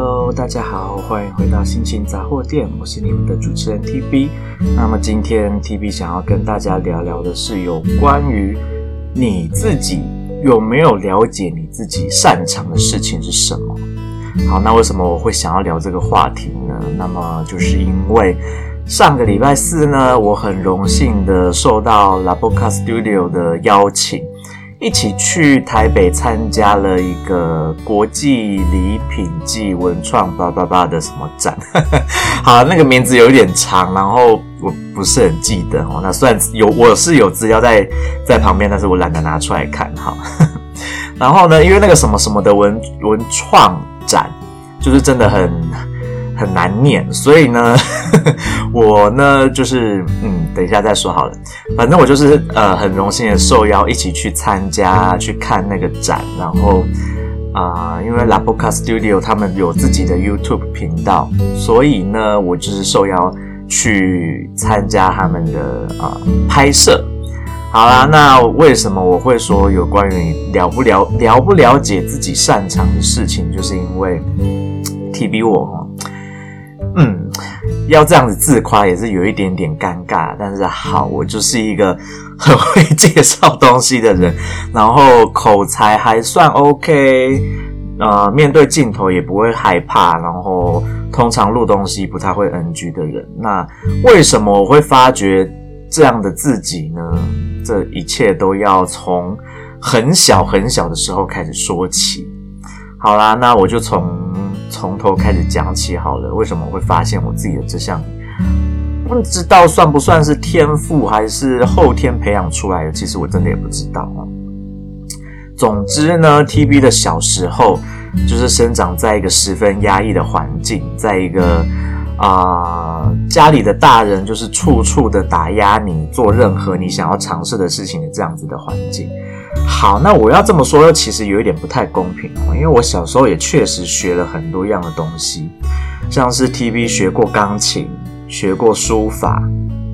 Hello，大家好，欢迎回到心情杂货店，我是你们的主持人 TB。那么今天 TB 想要跟大家聊聊的是有关于你自己有没有了解你自己擅长的事情是什么？好，那为什么我会想要聊这个话题呢？那么就是因为上个礼拜四呢，我很荣幸的受到 La Boca Studio 的邀请。一起去台北参加了一个国际礼品暨文创叭叭叭的什么展，好，那个名字有点长，然后我不是很记得哦。那虽然有我是有资料在在旁边，但是我懒得拿出来看哈。然后呢，因为那个什么什么的文文创展，就是真的很。很难念，所以呢，我呢就是嗯，等一下再说好了。反正我就是呃，很荣幸的受邀一起去参加去看那个展，然后啊、因为 La Boca Studio 他们有自己的 YouTube 频道，所以呢，我就是受邀去参加他们的啊、拍摄。好啦，那为什么我会说有关于了不了了不了解自己擅长的事情，就是因为 TB 我。嗯，要这样子自夸也是有一点点尴尬，但是好，我就是一个很会介绍东西的人，然后口才还算 OK，呃，面对镜头也不会害怕，然后通常录东西不太会 NG 的人。那为什么我会发觉这样的自己呢？这一切都要从很小很小的时候开始说起。好啦，那我就从。从头开始讲起好了。为什么我会发现我自己的这项，不知道算不算是天赋，还是后天培养出来的？其实我真的也不知道啊。总之呢，TB 的小时候就是生长在一个十分压抑的环境，在一个啊、家里的大人就是处处的打压你做任何你想要尝试的事情的这样子的环境。好，那我要这么说，其实有一点不太公平哦，因为我小时候也确实学了很多样的东西，像是 TB 学过钢琴，学过书法，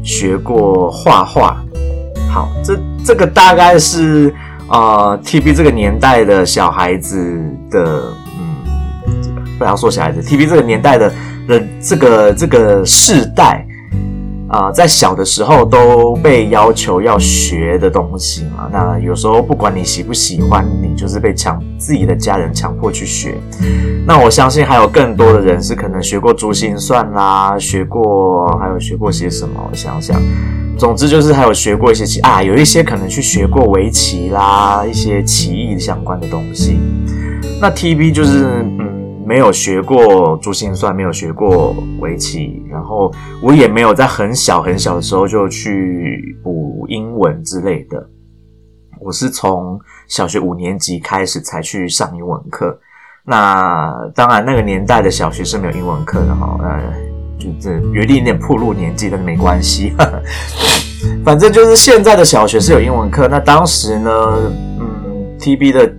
学过画画。好，这这个大概是呃 TB 这个年代的小孩子的，嗯，不要说小孩子，TB 这个年代的的这个这个世代。啊、在小的时候都被要求要学的东西嘛，那有时候不管你喜不喜欢，你就是被强自己的家人强迫去学。那我相信还有更多的人是可能学过珠心算啦，学过还有学过些什么，我想想，总之就是还有学过一些棋啊，有一些可能去学过围棋啦，一些棋艺相关的东西。那 TB 就是。没有学过珠心算，没有学过围棋，然后我也没有在很小很小的时候就去补英文之类的。我是从小学五年级开始才去上英文课。那当然，那个年代的小学是没有英文课的哈。呃，就这有一点点暴露年纪，但是没关系。反正就是现在的小学是有英文课。那当时呢，嗯，TB 的。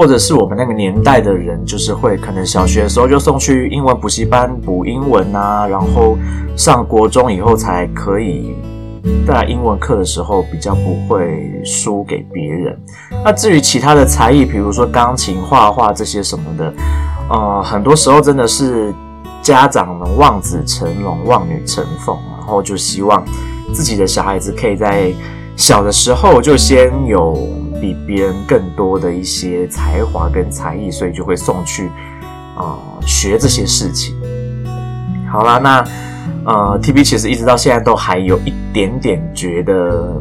或者是我们那个年代的人，就是会可能小学的时候就送去英文补习班补英文啊，然后上国中以后才可以在英文课的时候比较不会输给别人。那至于其他的才艺，比如说钢琴、画画这些什么的，呃，很多时候真的是家长们望子成龙、望女成凤，然后就希望自己的小孩子可以在小的时候就先有。比别人更多的一些才华跟才艺，所以就会送去啊、学这些事情。好啦，那呃 TB 其实一直到现在都还有一点点觉得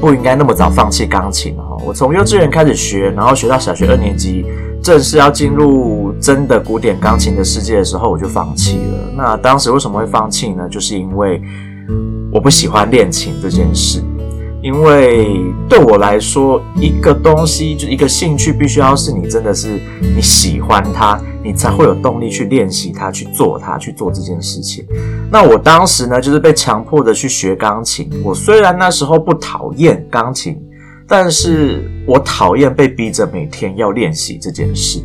不应该那么早放弃钢琴哦。我从幼稚园开始学，然后学到小学二年级，正式要进入真的古典钢琴的世界的时候，我就放弃了。那当时为什么会放弃呢？就是因为我不喜欢练琴这件事。因为对我来说，一个东西就一个兴趣，必须要是你真的是你喜欢它，你才会有动力去练习它，去做它，去做这件事情。那我当时呢，就是被强迫的去学钢琴。我虽然那时候不讨厌钢琴，但是我讨厌被逼着每天要练习这件事。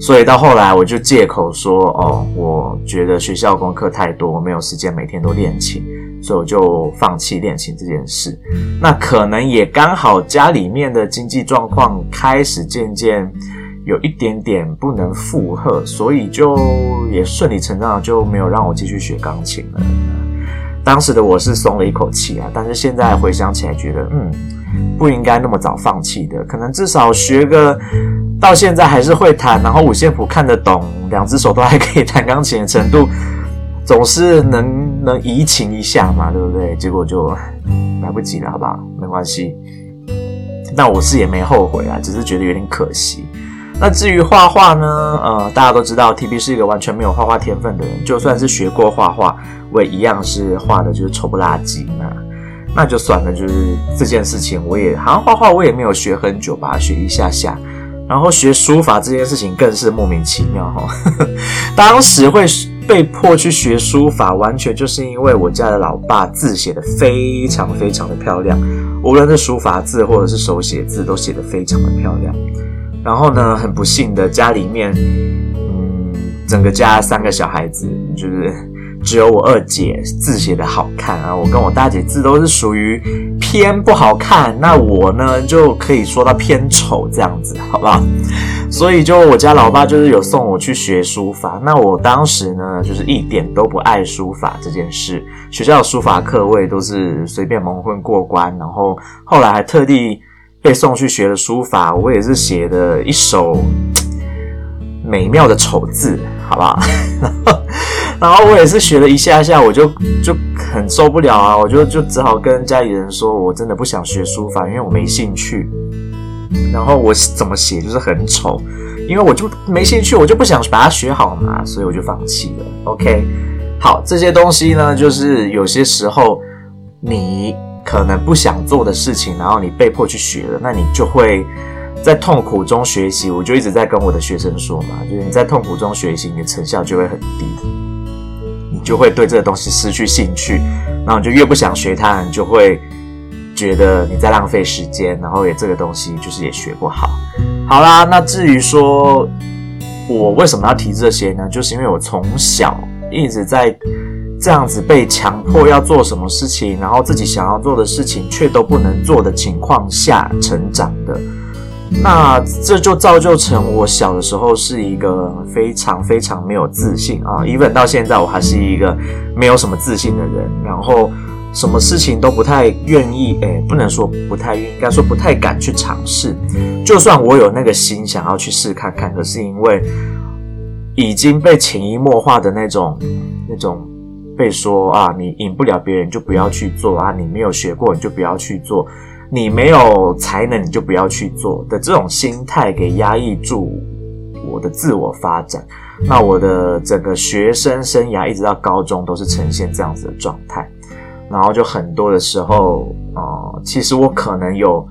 所以到后来，我就借口说：“哦，我觉得学校功课太多，我没有时间每天都练琴。”所以我就放弃练琴这件事。那可能也刚好家里面的经济状况开始渐渐有一点点不能负荷，所以就也顺理成章就没有让我继续学钢琴了。当时的我是松了一口气啊，但是现在回想起来，觉得嗯，不应该那么早放弃的。可能至少学个到现在还是会弹，然后五线谱看得懂，两只手都还可以弹钢琴的程度，总是能能移情一下嘛，对不对？结果就来不及了，好不好？没关系。那我是也没后悔啊，只是觉得有点可惜。那至于画画呢？呃，大家都知道，TB 是一个完全没有画画天分的人，就算是学过画画，我也一样是画的就是丑不拉几嘛。那就算了，就是这件事情，我也好像画画，我也没有学很久吧，学一下下。然后学书法这件事情更是莫名其妙哈。当时会被迫去学书法，完全就是因为我家的老爸字写得非常非常的漂亮，无论是书法字或者是手写字，都写得非常的漂亮。然后呢，很不幸的，家里面，嗯，整个家三个小孩子，就是只有我二姐字写的好看啊，我跟我大姐字都是属于偏不好看，那我呢就可以说到偏丑这样子，好不好？所以就我家老爸就是有送我去学书法，那我当时呢就是一点都不爱书法这件事，学校的书法课位都是随便蒙混过关，然后后来还特地。被送去学了书法，我也是写的一手美妙的丑字，好不好？然后，我也是学了一下下，我就就很受不了啊，我就就只好跟家里人说，我真的不想学书法，因为我没兴趣。然后我怎么写就是很丑，因为我就没兴趣，我就不想把它学好嘛，所以我就放弃了。OK，好，这些东西呢，就是有些时候你。可能不想做的事情，然后你被迫去学了，那你就会在痛苦中学习。我就一直在跟我的学生说嘛，就是你在痛苦中学习，你的成效就会很低，就会对这个东西失去兴趣，然后你就越不想学它，你就会觉得你在浪费时间，然后也这个东西就是也学不好。好啦，那至于说我为什么要提这些呢？就是因为我从小一直在。这样子被强迫要做什么事情，然后自己想要做的事情却都不能做的情况下成长的，那这就造就成我小的时候是一个非常非常没有自信啊，even 到现在我还是一个没有什么自信的人，然后什么事情都不太愿意，诶，不能说不太愿，应该说不太敢去尝试。就算我有那个心想要去试看看，可是因为已经被潜移默化的那种那种。被说啊，你赢不了别人就不要去做啊，你没有学过你就不要去做，你没有才能你就不要去做的这种心态给压抑住我的自我发展。那我的整个学生生涯一直到高中都是呈现这样子的状态，然后就很多的时候、呃，其实我可能有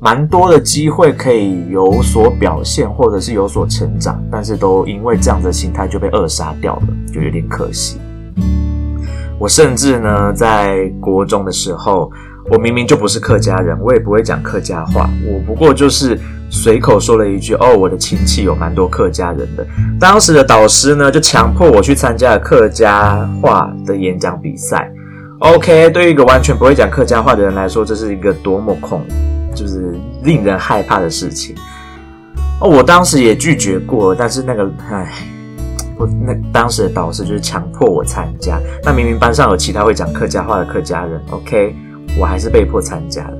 蛮多的机会可以有所表现或者是有所成长，但是都因为这样的心态就被扼杀掉了，就有点可惜。我甚至呢，在国中的时候，我明明就不是客家人，我也不会讲客家话，我不过就是随口说了一句：“哦，我的亲戚有蛮多客家人的。”当时的导师呢，就强迫我去参加了客家话的演讲比赛。OK，对于一个完全不会讲客家话的人来说，这是一个多么恐，就是令人害怕的事情。哦，我当时也拒绝过，但是那个，唉。我那当时的导师就是强迫我参加，那明明班上有其他会讲客家话的客家人，OK，我还是被迫参加了。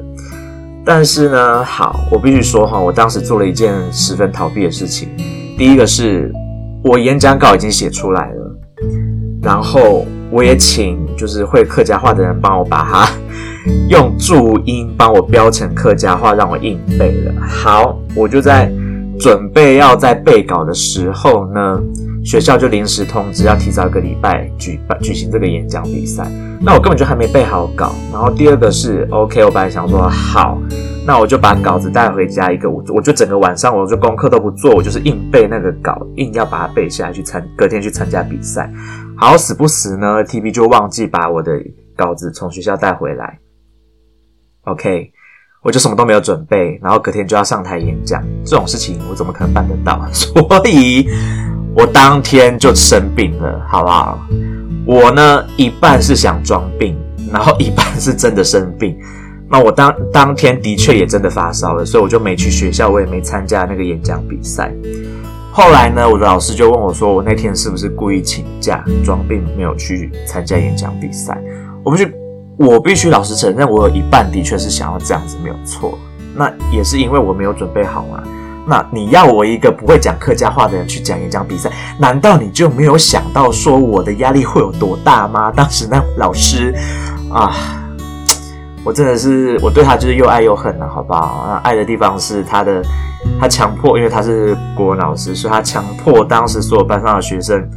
但是呢，好，我必须说哈，我当时做了一件十分逃避的事情。第一个是我演讲稿已经写出来了，然后我也请就是会客家话的人帮我把它用注音帮我标成客家话，让我硬背了。好，我就在准备要在背稿的时候呢。学校就临时通知要提早一个礼拜举办举行这个演讲比赛，那我根本就还没背好稿。然后第二个是，OK，我本来想说好，那我就把稿子带回家一个，我我就整个晚上我就功课都不做，我就是硬背那个稿，硬要把它背下来去参隔天去参加比赛。好死不死呢，TB 就忘记把我的稿子从学校带回来。OK，我就什么都没有准备，然后隔天就要上台演讲，这种事情我怎么可能办得到？所以。我当天就生病了，好不好？我呢，一半是想装病，然后一半是真的生病。那我当当天的确也真的发烧了，所以我就没去学校，我也没参加那个演讲比赛。后来呢，我的老师就问我说：“我那天是不是故意请假装病，没有去参加演讲比赛？”我不去，我必须老实承认，我有一半的确是想要这样子，没有错。那也是因为我没有准备好嘛。那你要我一个不会讲客家话的人去讲演讲比赛，难道你就没有想到说我的压力会有多大吗？当时那老师啊，我真的是我对他就是又爱又恨了，好不好？那爱的地方是他的，他强迫，因为他是国文老师，所以他强迫当时所有班上的学生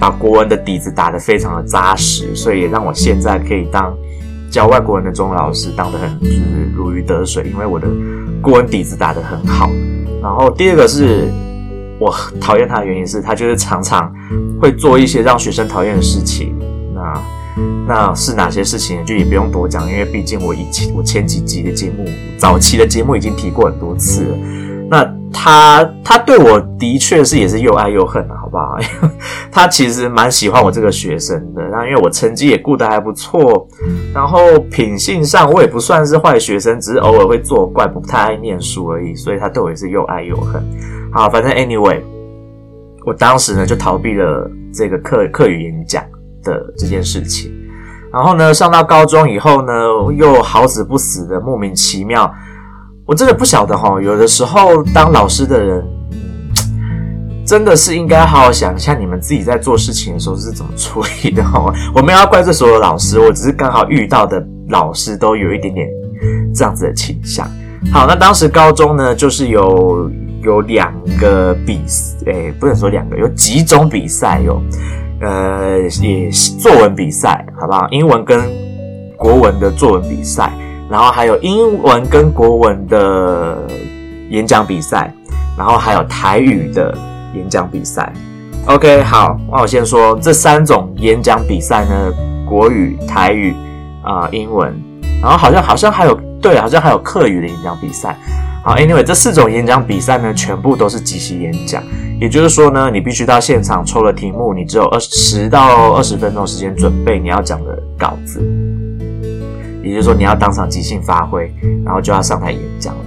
把国文的底子打得非常的扎实，所以也让我现在可以当教外国人的中文老师，当得很就是如鱼得水，因为我的国文底子打得很好。然后第二个是我讨厌他的原因是他就是常常会做一些让学生讨厌的事情。那那是哪些事情就也不用多讲，因为毕竟我以前我前几集的节目，早期的节目已经提过很多次了。那他他对我的确是也是又爱又恨的，好不好？他其实蛮喜欢我这个学生的，然后因为我成绩也顾得还不错，然后品性上我也不算是坏学生，只是偶尔会作怪，不太爱念书而已，所以他对我也是又爱又恨。好，反正 anyway，我当时呢就逃避了这个课课语演讲的这件事情，然后呢上到高中以后呢，又好死不死的莫名其妙。我真的不晓得哈，有的时候当老师的人，真的是应该好好想一下你们自己在做事情的时候是怎么处理的哈。我没有要怪这所有老师，我只是刚好遇到的老师都有一点点这样子的倾向。好，那当时高中呢，就是有有两个比，诶，不能说两个，有几种比赛哟，呃，也是作文比赛，好不好？英文跟国文的作文比赛。然后还有英文跟国文的演讲比赛，然后还有台语的演讲比赛。OK，好，那我先说这三种演讲比赛呢，国语、台语啊、英文，然后好像好像还有对，好像还有客语的演讲比赛。好，Anyway，这四种演讲比赛呢，全部都是即席演讲，也就是说呢，你必须到现场抽了题目，你只有二十到二十分钟时间准备你要讲的稿子。也就是说，你要当场即兴发挥，然后就要上台演讲了。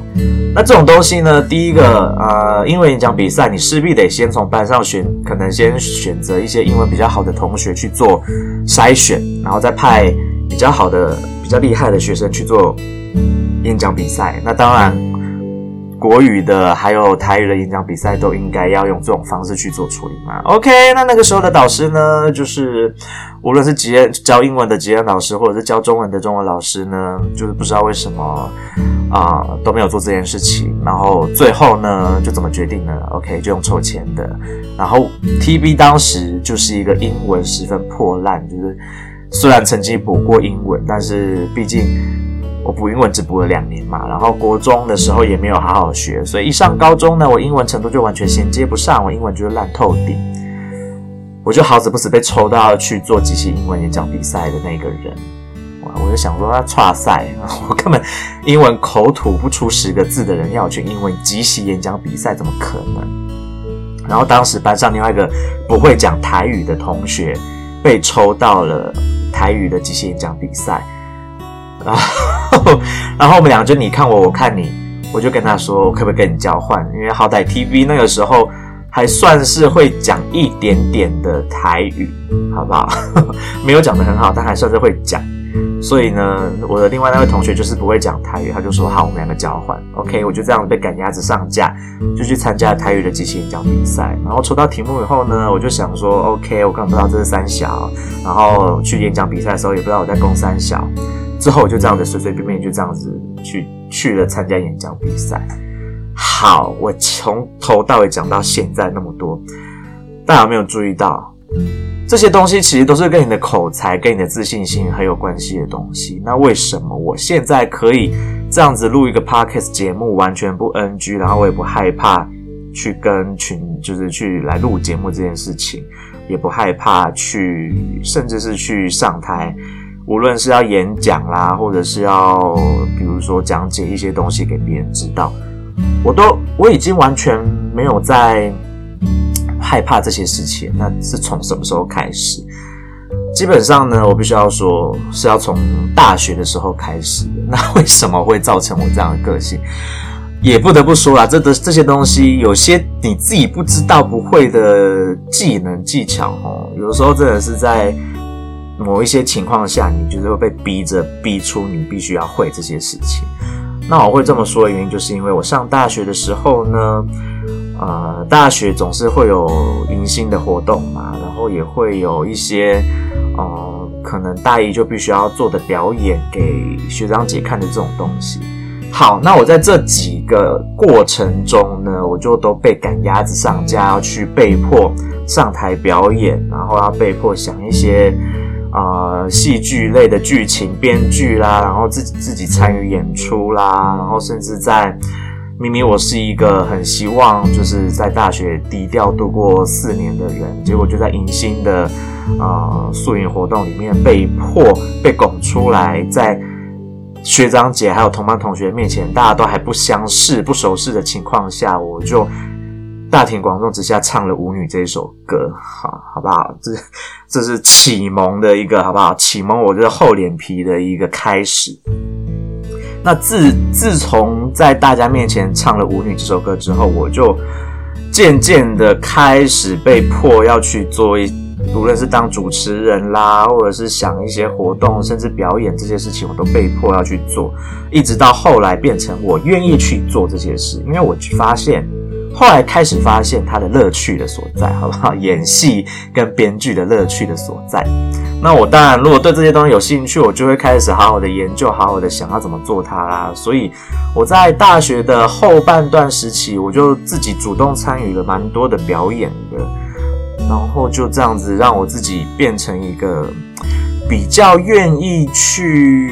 那这种东西呢，第一个，呃，英文演讲比赛，你势必得先从班上选，可能先选择一些英文比较好的同学去做筛选，然后再派比较好的、比较厉害的学生去做演讲比赛。那当然。国语的还有台语的演讲比赛都应该要用这种方式去做处理嘛？OK，那那个时候的导师呢，就是无论是教教英文的吉恩老师，或者是教中文的中文老师呢，就是不知道为什么啊、都没有做这件事情。然后最后呢，就怎么决定呢？OK，就用抽签的。然后 TB 当时就是一个英文十分破烂，就是虽然曾经补过英文，但是毕竟。我补英文只补了两年嘛，然后国中的时候也没有好好学，所以一上高中呢，我英文程度就完全衔接不上，我英文就是烂透顶。我就好死不死被抽到去做即席英文演讲比赛的那个人，哇！我就想说，那剉赛，我根本英文口吐不出十个字的人，要去英文即席演讲比赛，怎么可能？然后当时班上另外一个不会讲台语的同学被抽到了台语的即席演讲比赛。然后，然后我们两个就你看我，我看你，我就跟他说，我可不可以跟你交换？因为好歹 TV 那个时候还算是会讲一点点的台语，好不好？没有讲的很好，但还算是会讲。所以呢，我的另外那位同学就是不会讲台语，他就说好，我们两个交换。OK，我就这样被赶鸭子上架，就去参加台语的即兴演讲比赛。然后抽到题目以后呢，我就想说，OK，我根本不知道这是三小，然后去演讲比赛的时候也不知道我在攻三小。之后我就这样子随随便便就这样子去去了参加演讲比赛。好，我从头到尾讲到现在那么多，大家有没有注意到这些东西其实都是跟你的口才、跟你的自信心很有关系的东西。那为什么我现在可以这样子录一个 podcast 节目，完全不 NG，然后我也不害怕去跟群，就是去来录节目这件事情，也不害怕去，甚至是去上台。无论是要演讲啦，或者是要比如说讲解一些东西给别人知道，我都我已经完全没有在害怕这些事情。那是从什么时候开始？基本上呢，我必须要说是要从大学的时候开始的。那为什么会造成我这样的个性？也不得不说啦，这的这些东西，有些你自己不知道不会的技能技巧哦，有时候真的是在某一些情况下，你就是会被逼着逼出你必须要会这些事情。那我会这么说的原因，就是因为我上大学的时候呢，呃，大学总是会有迎新的活动嘛，然后也会有一些，呃，可能大一就必须要做的表演给学长姐看的这种东西。好，那我在这几个过程中呢，我就都被赶鸭子上架，要去被迫上台表演，然后要被迫想一些。呃，戏剧类的剧情编剧啦，然后自己自己参与演出啦，然后甚至在明明我是一个很希望就是在大学低调度过四年的人，结果就在迎新的呃宿营活动里面被迫被拱出来，在学长姐还有同班同学面前，大家都还不相识、不熟识的情况下，我就。大庭广众之下唱了《舞女》这一首歌，好，好不好？这这是启蒙的一个，好不好？启蒙我这个厚脸皮的一个开始。那自自从在大家面前唱了《舞女》这首歌之后，我就渐渐的开始被迫要去做一，无论是当主持人啦，或者是想一些活动，甚至表演这些事情，我都被迫要去做，一直到后来变成我愿意去做这些事，因为我发现。后来开始发现他的乐趣的所在，好不好？演戏跟编剧的乐趣的所在。那我当然，如果对这些东西有兴趣，我就会开始好好的研究，好好的想要怎么做它啦。所以我在大学的后半段时期，我就自己主动参与了蛮多的表演的，然后就这样子让我自己变成一个比较愿意去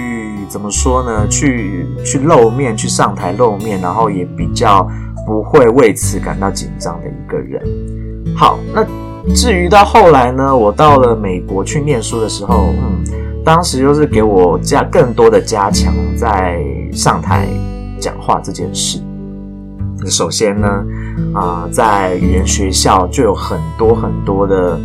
怎么说呢？去去露面，去上台露面，然后也比较。不会为此感到紧张的一个人。好，那至于到后来呢，我到了美国去念书的时候，嗯，当时就是给我加更多的加强在上台讲话这件事。首先呢，啊、在语言学校就有很多很多的。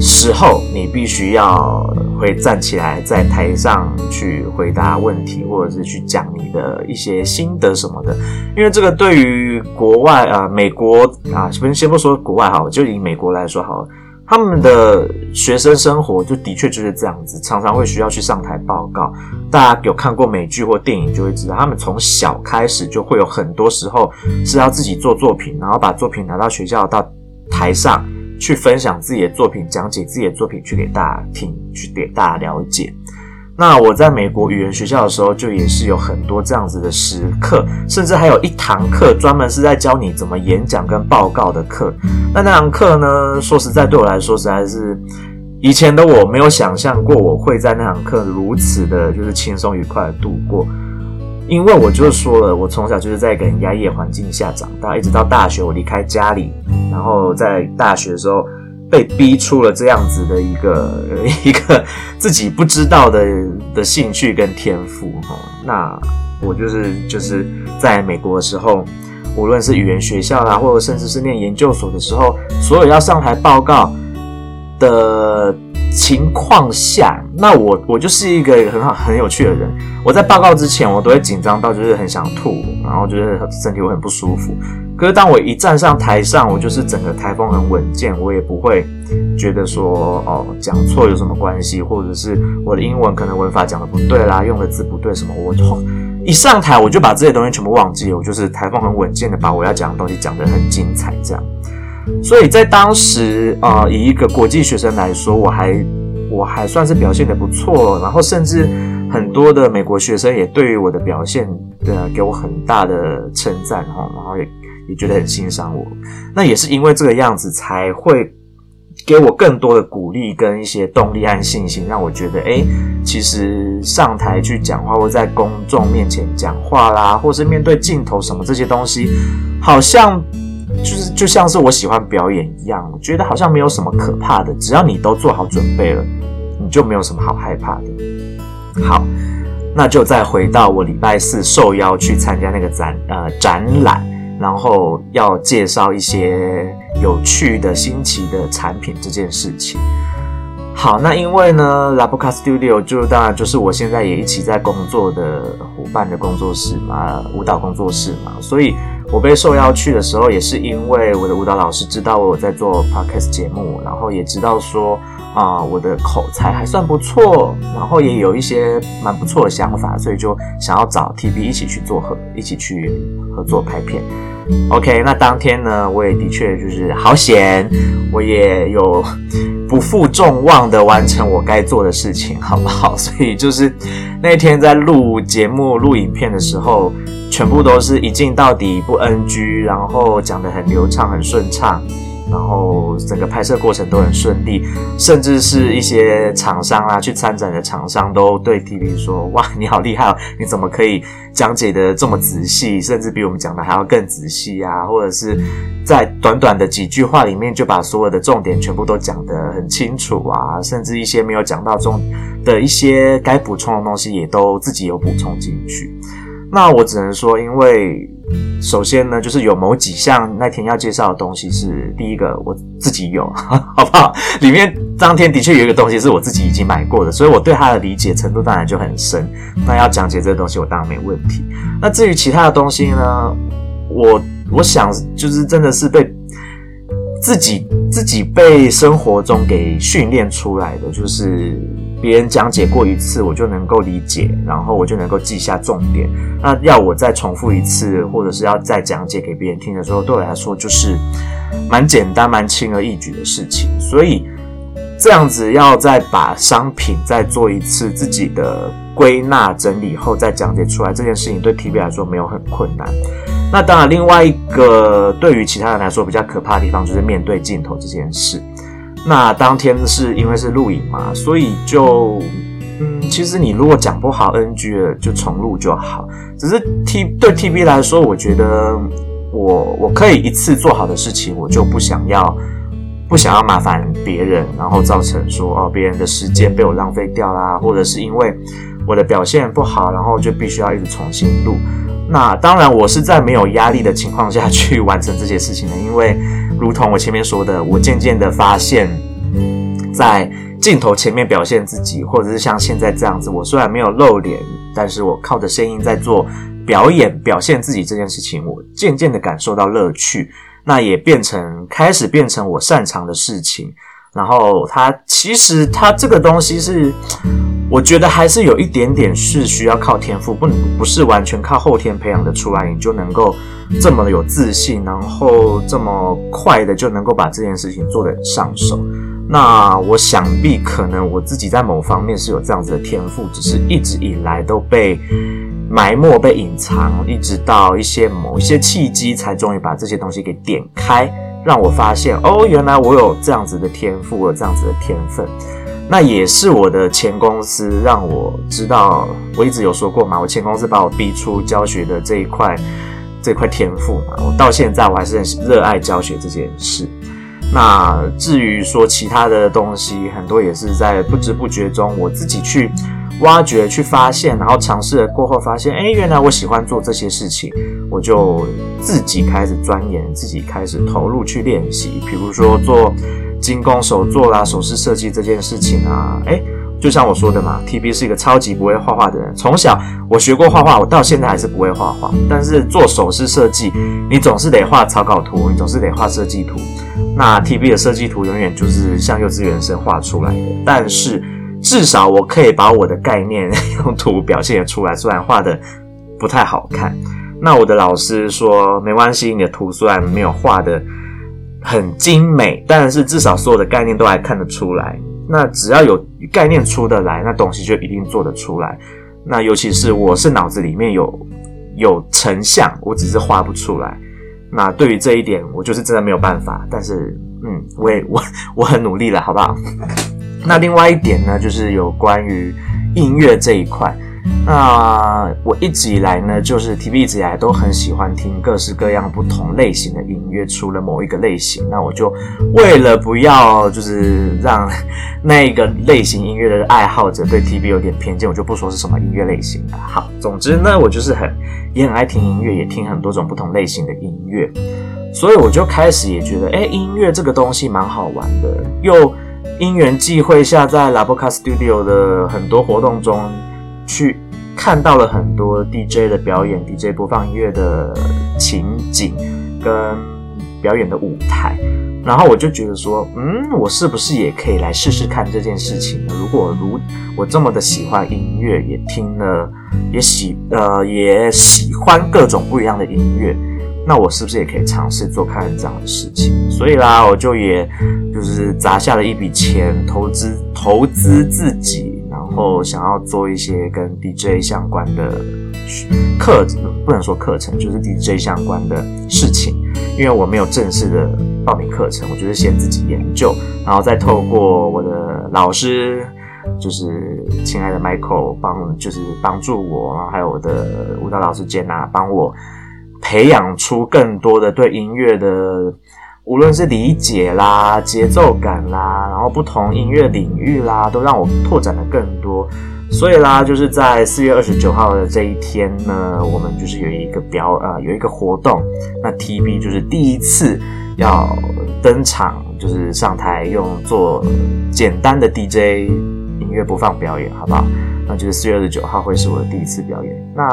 时候，你必须要会站起来，在台上去回答问题，或者是去讲你的一些心得什么的。因为这个对于国外啊、美国啊，先先不说国外好，就以美国来说好了，他们的学生生活就的确就是这样子，常常会需要去上台报告。大家有看过美剧或电影就会知道，他们从小开始就会有很多时候是要自己做作品，然后把作品拿到学校到台上。去分享自己的作品，讲解自己的作品，去给大家听，去给大家了解。那我在美国语言学校的时候，就也是有很多这样子的时刻，甚至还有一堂课专门是在教你怎么演讲跟报告的课。那那堂课呢，说实在，对我来说实在是以前的我没有想象过，我会在那堂课如此的，就是轻松愉快的度过。因为我就说了，我从小就是在一个很压抑环境下长大，一直到大学我离开家里，然后在大学的时候被逼出了这样子的一个 一个自己不知道的的兴趣跟天赋哈。那我就是就是在美国的时候，无论是语言学校啦，或者甚至是念研究所的时候，所有要上台报告的情况下，那我我就是一个很好很有趣的人。我在报告之前，我都会紧张到就是很想吐，然后就是身体会很不舒服。可是当我一站上台上，我就是整个台风很稳健，我也不会觉得说哦讲错有什么关系，或者是我的英文可能文法讲的不对啦，用的字不对什么，我就一上台我就把这些东西全部忘记了，我就是台风很稳健的把我要讲的东西讲得很精彩这样。所以在当时啊、呃，以一个国际学生来说，我还我还算是表现得不错，然后甚至很多的美国学生也对于我的表现的给我很大的称赞哈，然后也也觉得很欣赏我。那也是因为这个样子，才会给我更多的鼓励跟一些动力和信心，让我觉得诶，其实上台去讲话或在公众面前讲话啦，或是面对镜头什么这些东西，好像。就是就像是我喜欢表演一样，我觉得好像没有什么可怕的，只要你都做好准备了，你就没有什么好害怕的。好，那就再回到我礼拜四受邀去参加那个展呃展览，然后要介绍一些有趣的新奇的产品这件事情。好，那因为呢，Labuka Studio 就当然就是我现在也一起在工作的伙伴的工作室嘛，舞蹈工作室嘛，所以我被受邀去的时候，也是因为我的舞蹈老师知道我在做 Podcast 节目，然后也知道说啊、我的口才还算不错，然后也有一些蛮不错的想法，所以就想要找 TB 一起去做合，一起去合作拍片。OK，那当天呢，我也的确就是好险，我也有不负众望的完成我该做的事情，好不好？所以就是那天在录节目、录影片的时候，全部都是一镜到底不 NG，然后讲得很流畅、很顺畅。然后整个拍摄过程都很顺利，甚至是一些厂商啊，去参展的厂商都对 TV 说：“哇，你好厉害哦！你怎么可以讲解得这么仔细，甚至比我们讲的还要更仔细啊？或者是在短短的几句话里面就把所有的重点全部都讲得很清楚啊，甚至一些没有讲到中的一些该补充的东西也都自己有补充进去。那我只能说，因为。首先呢，就是有某几项那天要介绍的东西是第一个，我自己有，好不好？里面当天的确有一个东西是我自己已经买过的，所以我对它的理解程度当然就很深。那要讲解这个东西，我当然没问题。那至于其他的东西呢，我我想就是真的是被自己自己被生活中给训练出来的，就是。别人讲解过一次，我就能够理解，然后我就能够记下重点。那要我再重复一次，或者是要再讲解给别人听的时候，对我来说就是蛮简单、蛮轻而易举的事情。所以这样子要再把商品再做一次自己的归纳整理后再讲解出来，这件事情对 TB 来说没有很困难。那当然，另外一个对于其他人来说比较可怕的地方，就是面对镜头这件事。那当天是因为是录影嘛，所以就嗯，其实你如果讲不好 NG 了，就重录就好。只是 T 对 TB 来说，我觉得我我可以一次做好的事情，我就不想要不想要麻烦别人，然后造成说哦别人的时间被我浪费掉啦，或者是因为我的表现不好，然后就必须要一直重新录。那当然，我是在没有压力的情况下去完成这些事情的，因为如同我前面说的，我渐渐的发现，在镜头前面表现自己，或者是像现在这样子，我虽然没有露脸，但是我靠着声音在做表演，表现自己这件事情，我渐渐的感受到乐趣，那也变成开始变成我擅长的事情。然后它其实它这个东西是。我觉得还是有一点点是需要靠天赋，不不是完全靠后天培养的出来，你就能够这么有自信，然后这么快的就能够把这件事情做得上手。那我想必可能我自己在某方面是有这样子的天赋，只是一直以来都被埋没、被隐藏，一直到一些某一些契机，才终于把这些东西给点开，让我发现哦，原来我有这样子的天赋，有这样子的天分。那也是我的前公司让我知道，我一直有说过嘛，我前公司把我逼出教学的这一块，这块天赋嘛，我到现在我还是很热爱教学这件事。那至于说其他的东西，很多也是在不知不觉中我自己去挖掘、去发现，然后尝试了过后发现，诶，原来我喜欢做这些事情，我就自己开始钻研，自己开始投入去练习，比如说做。精工手作啦，首饰设计这件事情啊，诶，就像我说的嘛，TB 是一个超级不会画画的人。从小我学过画画，我到现在还是不会画画。但是做首饰设计，你总是得画草稿图，你总是得画设计图。那 TB 的设计图永远就是像幼稚园生画出来的。但是至少我可以把我的概念用图表现出来，虽然画的不太好看。那我的老师说，没关系，你的图虽然没有画的。很精美，但是至少所有的概念都还看得出来。那只要有概念出得来，那东西就一定做得出来。那尤其是我是脑子里面有有成像，我只是画不出来。那对于这一点，我就是真的没有办法。但是，嗯，我也 我我很努力了，好不好？那另外一点呢，就是有关于音乐这一块。那我一直以来呢，就是 TB 一直以来都很喜欢听各式各样不同类型的音乐，除了某一个类型，那我就为了不要就是让那个类型音乐的爱好者对 TB 有点偏见，我就不说是什么音乐类型了。好，总之呢，我就是很也很爱听音乐，也听很多种不同类型的音乐，所以我就开始也觉得，哎，音乐这个东西蛮好玩的，又。因缘际会下，在 La Boca Studio 的很多活动中，去看到了很多 DJ 的表演，DJ 播放音乐的情景跟表演的舞台，然后我就觉得说，嗯，我是不是也可以来试试看这件事情呢？如果如我这么的喜欢音乐，也听了，也喜呃也喜欢各种不一样的音乐。那我是不是也可以尝试做看这样的事情？所以啦，我就也就是砸下了一笔钱，投资投资自己，后想要做一些跟 DJ 相关的课，不能说课程，就是 DJ 相关的事情。因为我没有正式的报名课程，我就是先自己研究，然后再透过我的老师，就是亲爱的 Michael 帮，就是帮助我，然后还有我的舞蹈老师 Jenna 帮我。培养出更多的对音乐的，无论是理解啦、节奏感啦，然后不同音乐领域啦，都让我拓展了更多。所以啦，就是在四月二十九号的这一天呢，我们就是有一个表呃有一个活动，那 TB 就是第一次要登场，就是上台用做简单的 DJ 音乐播放表演，好不好？那就是四月二十九号会是我的第一次表演。那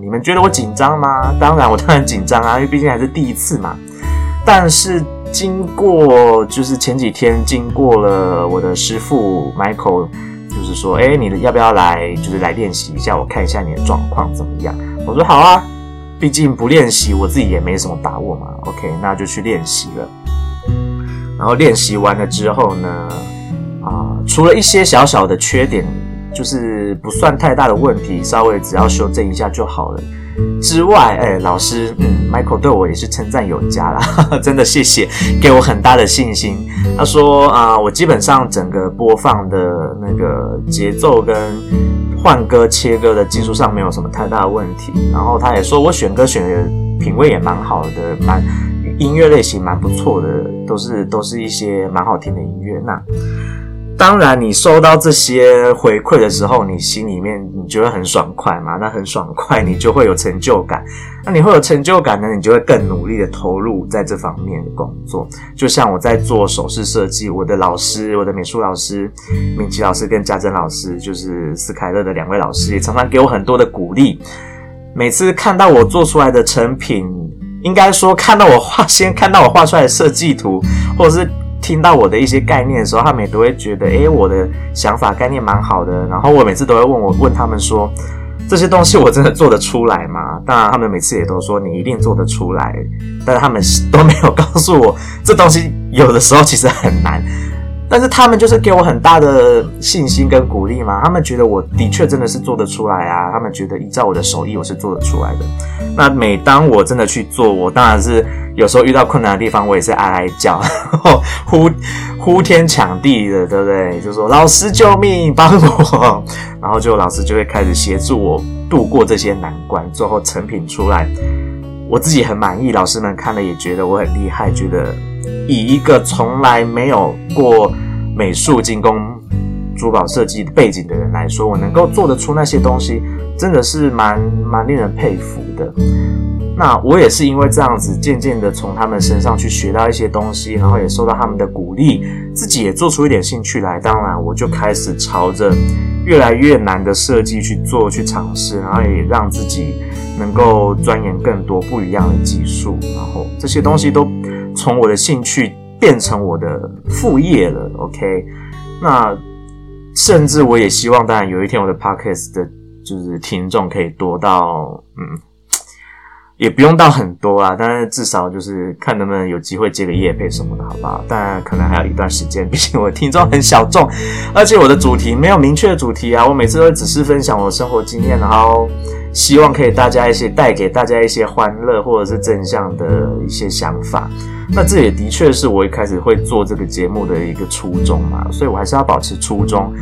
你们觉得我紧张吗？当然，我当然紧张啊，因为毕竟还是第一次嘛。但是经过就是前几天经过了我的师傅 Michael，就是说，哎，你的要不要来，就是来练习一下，我看一下你的状况怎么样？我说好啊，毕竟不练习我自己也没什么把握嘛。OK，那就去练习了。然后练习完了之后呢，啊，除了一些小小的缺点。就是不算太大的问题，稍微只要修正一下就好了。之外，哎，老师，嗯，Michael 对我也是称赞有加啦，真的谢谢，给我很大的信心。他说啊，我基本上整个播放的那个节奏跟换歌切歌的技术上没有什么太大的问题。然后他也说我选歌选的品味也蛮好的，蛮音乐类型蛮不错的，都是都是一些蛮好听的音乐。那。当然，你收到这些回馈的时候，你心里面你觉得很爽快嘛。那很爽快，你就会有成就感。那你会有成就感呢，你就会更努力的投入在这方面的工作。就像我在做首饰设计，我的老师，我的美术老师敏琪老师跟家珍老师，就是斯凯勒的两位老师，也常常给我很多的鼓励。每次看到我做出来的成品，应该说看到我画，先看到我画出来的设计图，或者是。听到我的一些概念的时候，他们也都会觉得，诶，我的想法概念蛮好的。然后我每次都会问我问他们说，这些东西我真的做得出来吗？当然，他们每次也都说你一定做得出来，但是他们都没有告诉我，这东西有的时候其实很难。但是他们就是给我很大的信心跟鼓励嘛，他们觉得我的确真的是做得出来啊，他们觉得依照我的手艺我是做得出来的。那每当我真的去做，我当然是有时候遇到困难的地方，我也是哀哀叫，呼呼天抢地的，对不对？就说老师救命，帮我，然后就老师就会开始协助我度过这些难关，最后成品出来，我自己很满意，老师们看了也觉得我很厉害，觉得。以一个从来没有过美术、精工、珠宝设计背景的人来说，我能够做得出那些东西，真的是蛮蛮令人佩服的。那我也是因为这样子，渐渐的从他们身上去学到一些东西，然后也受到他们的鼓励，自己也做出一点兴趣来。当然，我就开始朝着越来越难的设计去做、去尝试，然后也让自己能够钻研更多不一样的技术，然后这些东西都。从我的兴趣变成我的副业了，OK？那甚至我也希望，当然有一天我的 Podcast 的就是听众可以多到，嗯，也不用到很多啊，但是至少就是看能不能有机会接个业配什么的，好不好？但可能还有一段时间，毕竟我的听众很小众，而且我的主题没有明确的主题啊，我每次都只是分享我的生活经验，然后。希望可以大家一些带给大家一些欢乐或者是正向的一些想法，那这也的确是我一开始会做这个节目的一个初衷嘛，所以我还是要保持初衷。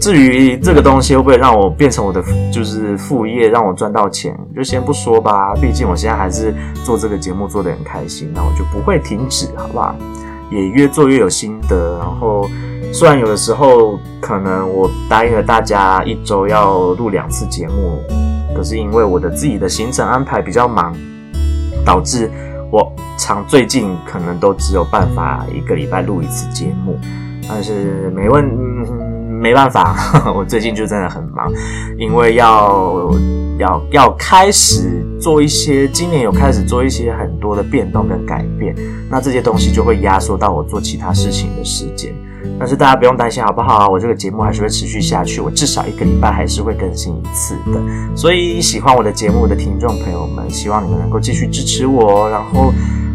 至于这个东西会不会让我变成我的就是副业，让我赚到钱，就先不说吧。毕竟我现在还是做这个节目做得很开心，那我就不会停止，好不好？也越做越有心得。然后虽然有的时候可能我答应了大家一周要录两次节目。可是因为我的自己的行程安排比较忙，导致常最近可能都只有办法一个礼拜录一次节目。但是没问，没办法，我最近就真的很忙，因为要要要开始做一些，今年有开始做一些很多的变动跟改变，那这些东西就会压缩到我做其他事情的时间。但是大家不用担心，好不好？我这个节目还是会持续下去，我至少一个礼拜还是会更新一次的。所以喜欢我的节目的听众朋友们，希望你们能够继续支持我，然后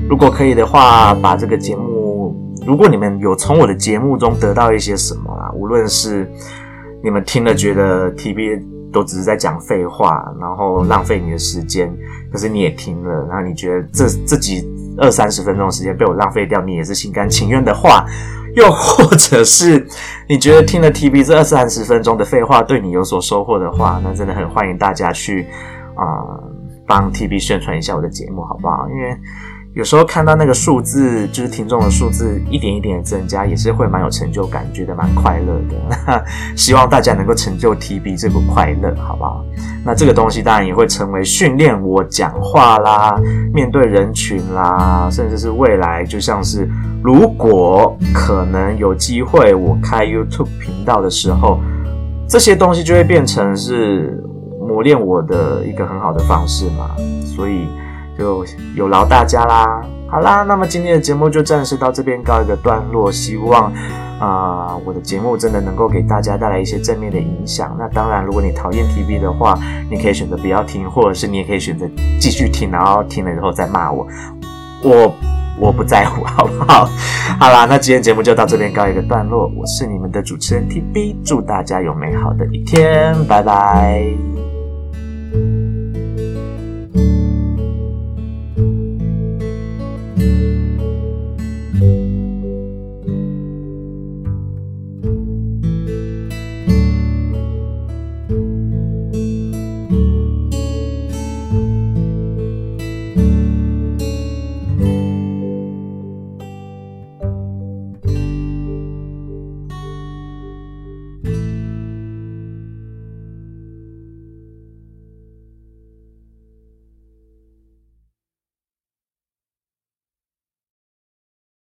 如果可以的话，把这个节目，如果你们有从我的节目中得到一些什么啊，无论是你们听了觉得 TB 都只是在讲废话，然后浪费你的时间，可是你也听了，然后你觉得这这几二三十分钟的时间被我浪费掉，你也是心甘情愿的话。又或者是你觉得听了 TB 这二三十分钟的废话对你有所收获的话，那真的很欢迎大家去啊、呃、帮 TB 宣传一下我的节目，好不好？因为有时候看到那个数字，就是听众的数字一点一点的增加，也是会蛮有成就感，觉得蛮快乐的。希望大家能够成就 TB 这个快乐，好不好？那这个东西当然也会成为训练我讲话啦，面对人群啦，甚至是未来，就像是如果可能有机会我开 YouTube 频道的时候，这些东西就会变成是磨练我的一个很好的方式嘛，所以。就有劳大家啦，好啦，那么今天的节目就暂时到这边告一个段落。希望啊、我的节目真的能够给大家带来一些正面的影响。那当然，如果你讨厌 TB 的话，你可以选择不要听，或者是你也可以选择继续听，然后听了以后再骂我。我我不在乎，好不好？好啦，那今天节目就到这边告一个段落。我是你们的主持人 TB，祝大家有美好的一天，拜拜。